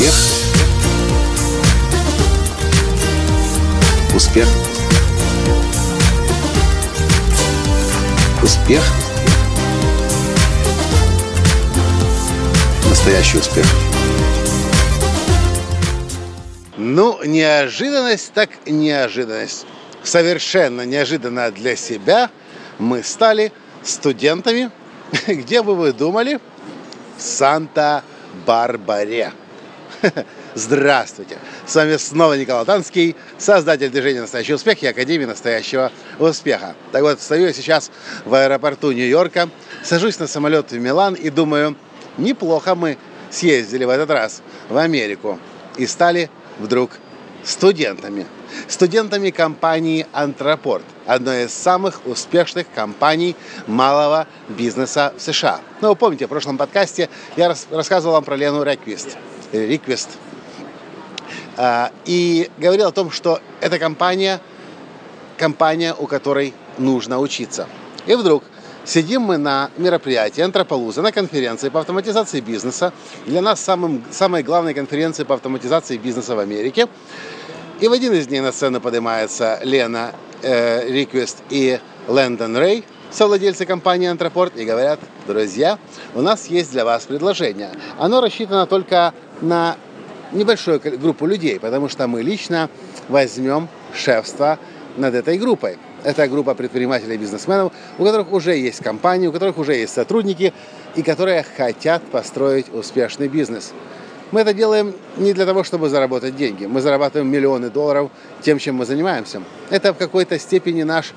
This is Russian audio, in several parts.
Успех. Успех. Успех. Настоящий успех. Ну, неожиданность так неожиданность. Совершенно неожиданно для себя мы стали студентами, где бы вы думали, в Санта-Барбаре. Здравствуйте! С вами снова Николай Танский, создатель движения «Настоящий успех» и Академии настоящего успеха. Так вот, стою я сейчас в аэропорту Нью-Йорка, сажусь на самолет в Милан и думаю, неплохо мы съездили в этот раз в Америку и стали вдруг студентами. Студентами компании «Антропорт», одной из самых успешных компаний малого бизнеса в США. Ну, вы помните, в прошлом подкасте я рас- рассказывал вам про Лену Реквист. Риквест. А, И говорил о том, что эта компания, компания, у которой нужно учиться. И вдруг сидим мы на мероприятии Антрополуза, на конференции по автоматизации бизнеса. Для нас самым, самой главной конференции по автоматизации бизнеса в Америке. И в один из дней на сцену поднимается Лена э, Риквест и Лэндон Рэй, совладельцы компании Антропорт, и говорят, друзья, у нас есть для вас предложение. Оно рассчитано только на небольшую группу людей, потому что мы лично возьмем шефство над этой группой. Это группа предпринимателей и бизнесменов, у которых уже есть компании, у которых уже есть сотрудники, и которые хотят построить успешный бизнес. Мы это делаем не для того, чтобы заработать деньги. Мы зарабатываем миллионы долларов тем, чем мы занимаемся. Это в какой-то степени наш,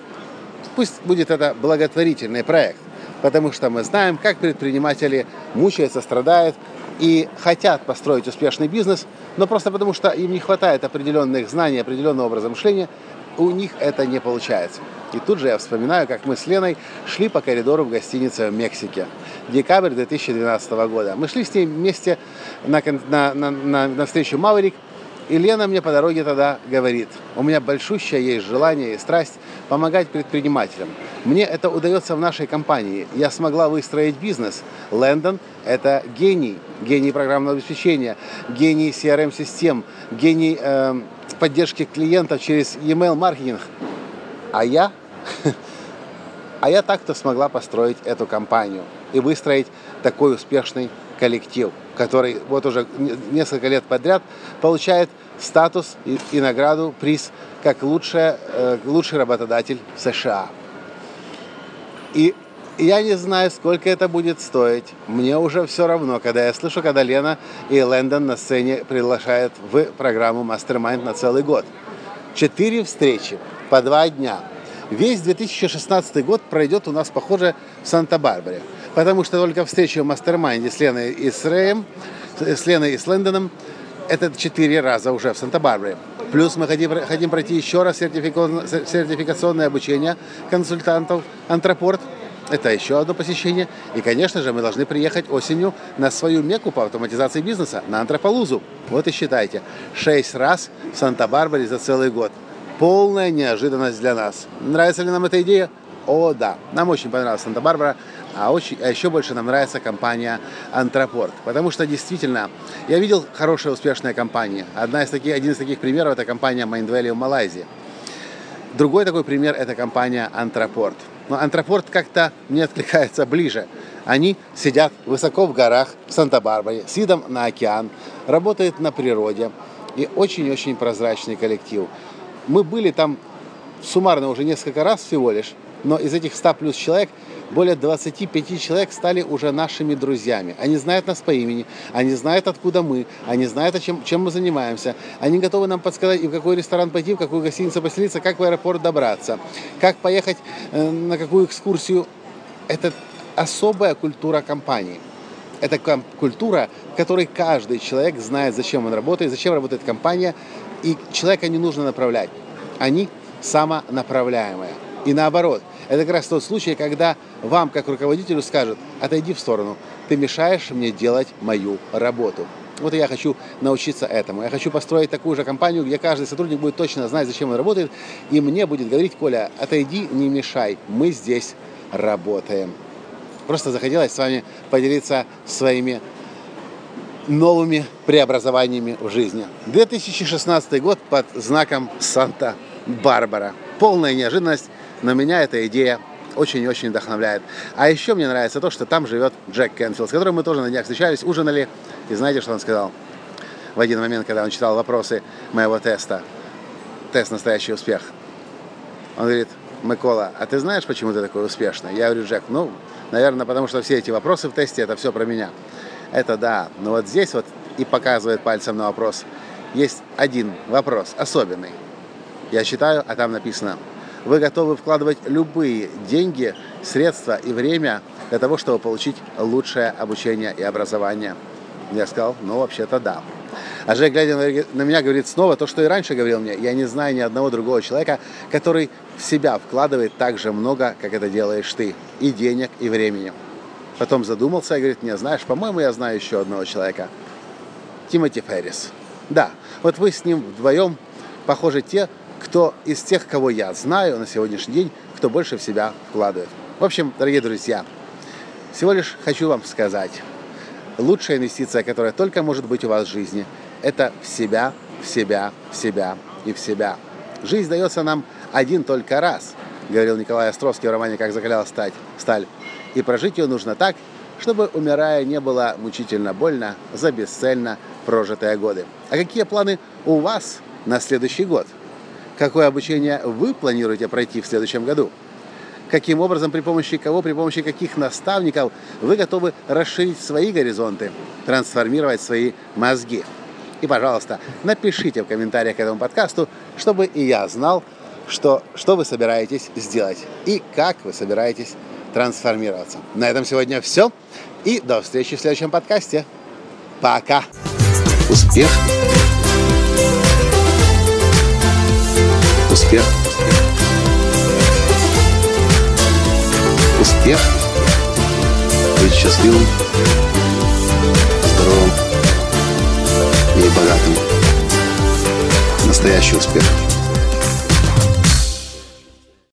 пусть будет это благотворительный проект, потому что мы знаем, как предприниматели мучаются, страдают и хотят построить успешный бизнес, но просто потому что им не хватает определенных знаний, определенного образа мышления, у них это не получается. И тут же я вспоминаю, как мы с Леной шли по коридору в гостинице в Мексике. Декабрь 2012 года. Мы шли с ней вместе на, на, на, на встречу Маврик, и Лена мне по дороге тогда говорит, у меня большущее есть желание и страсть помогать предпринимателям. Мне это удается в нашей компании. Я смогла выстроить бизнес. Лэндон – это гений, гений программного обеспечения, гений CRM-систем, гений э, поддержки клиентов через e-mail маркетинг. А я, а я так-то смогла построить эту компанию и выстроить такой успешный коллектив, который вот уже не- несколько лет подряд получает статус и, и награду, приз как лучшая, э, лучший работодатель в США. И я не знаю, сколько это будет стоить. Мне уже все равно, когда я слышу, когда Лена и Лэндон на сцене приглашают в программу Mastermind на целый год. Четыре встречи по два дня. Весь 2016 год пройдет у нас, похоже, в Санта-Барбаре. Потому что только встреча в Мастермайнде с Леной и с Рэем, с Леной и с Лэндоном, это четыре раза уже в Санта-Барбаре. Плюс мы хотим, хотим пройти еще раз сертификационное, обучение консультантов Ontraport. Это еще одно посещение. И, конечно же, мы должны приехать осенью на свою меку по автоматизации бизнеса, на Ontrapalooz у. Вот и считайте, шесть раз в Санта-Барбаре за целый год. Полная неожиданность для нас. Нравится ли нам эта идея? О, да. Нам очень понравилась Санта-Барбара, а, очень, а еще больше нам нравится компания Антропорт. Потому что действительно, я видел хорошие, успешные компании. Одна из таких, один из таких примеров – это компания Mindvalley в Малайзии. Другой такой пример – это компания Антропорт. Но Антропорт как-то мне откликается ближе. Они сидят высоко в горах в Санта-Барбаре, с видом на океан, работают на природе. И очень-очень прозрачный коллектив. Мы были там суммарно уже несколько раз всего лишь, но из этих 100 плюс человек более 25 человек стали уже нашими друзьями. Они знают нас по имени, они знают, откуда мы, они знают, чем, чем мы занимаемся. Они готовы нам подсказать, и в какой ресторан пойти, в какую гостиницу поселиться, как в аэропорт добраться, как поехать э, на какую экскурсию. Это особая культура компании. Это культура, в которой каждый человек знает, зачем он работает, зачем работает компания, и человека не нужно направлять. Они самонаправляемые. И наоборот, это как раз тот случай, когда вам, как руководителю, скажут, отойди в сторону, ты мешаешь мне делать мою работу. Вот я хочу научиться этому. Я хочу построить такую же компанию, где каждый сотрудник будет точно знать, зачем он работает, и мне будет говорить, Коля, отойди, не мешай, мы здесь работаем. Просто захотелось с вами поделиться своими новыми преобразованиями в жизни. 2016 год под знаком Санта-Барбара. Полная неожиданность, но меня эта идея очень-очень вдохновляет. А еще мне нравится то, что там живет Джек Кенфилд, с которым мы тоже на днях встречались, ужинали. И знаете, что он сказал? В один момент, когда он читал вопросы моего теста, тест «Настоящий успех», он говорит, Микола, а ты знаешь, почему ты такой успешный? Я говорю, Джек, ну, наверное, потому что все эти вопросы в тесте, это все про меня. Это да, но вот здесь вот и показывает пальцем на вопрос. Есть один вопрос, особенный. Я читаю, а там написано, вы готовы вкладывать любые деньги, средства и время для того, чтобы получить лучшее обучение и образование. Я сказал, ну, вообще-то да. А Жек, глядя на меня, говорит снова то, что и раньше говорил мне. Я не знаю ни одного другого человека, который в себя вкладывает так же много, как это делаешь ты. И денег, и времени. Потом задумался и говорит, не, знаешь, по-моему, я знаю еще одного человека. Тимоти Феррис. Да, вот вы с ним вдвоем похожи те, кто из тех, кого я знаю на сегодняшний день, кто больше в себя вкладывает. В общем, дорогие друзья, всего лишь хочу вам сказать, лучшая инвестиция, которая только может быть у вас в жизни, это в себя, в себя, в себя и в себя. Жизнь дается нам один только раз, говорил Николай Островский в романе «Как закаляла сталь». И прожить ее нужно так, чтобы, умирая, не было мучительно больно за бесцельно прожитые годы. А какие планы у вас на следующий год? Какое обучение вы планируете пройти в следующем году? Каким образом, при помощи кого, при помощи каких наставников вы готовы расширить свои горизонты, трансформировать свои мозги? И, пожалуйста, напишите в комментариях к этому подкасту, чтобы и я знал, что, что вы собираетесь сделать и как вы собираетесь трансформироваться. На этом сегодня все. И до встречи в следующем подкасте. Пока. Успех Успех. Успех. Быть счастливым, здоровым и богатым. Настоящий успех.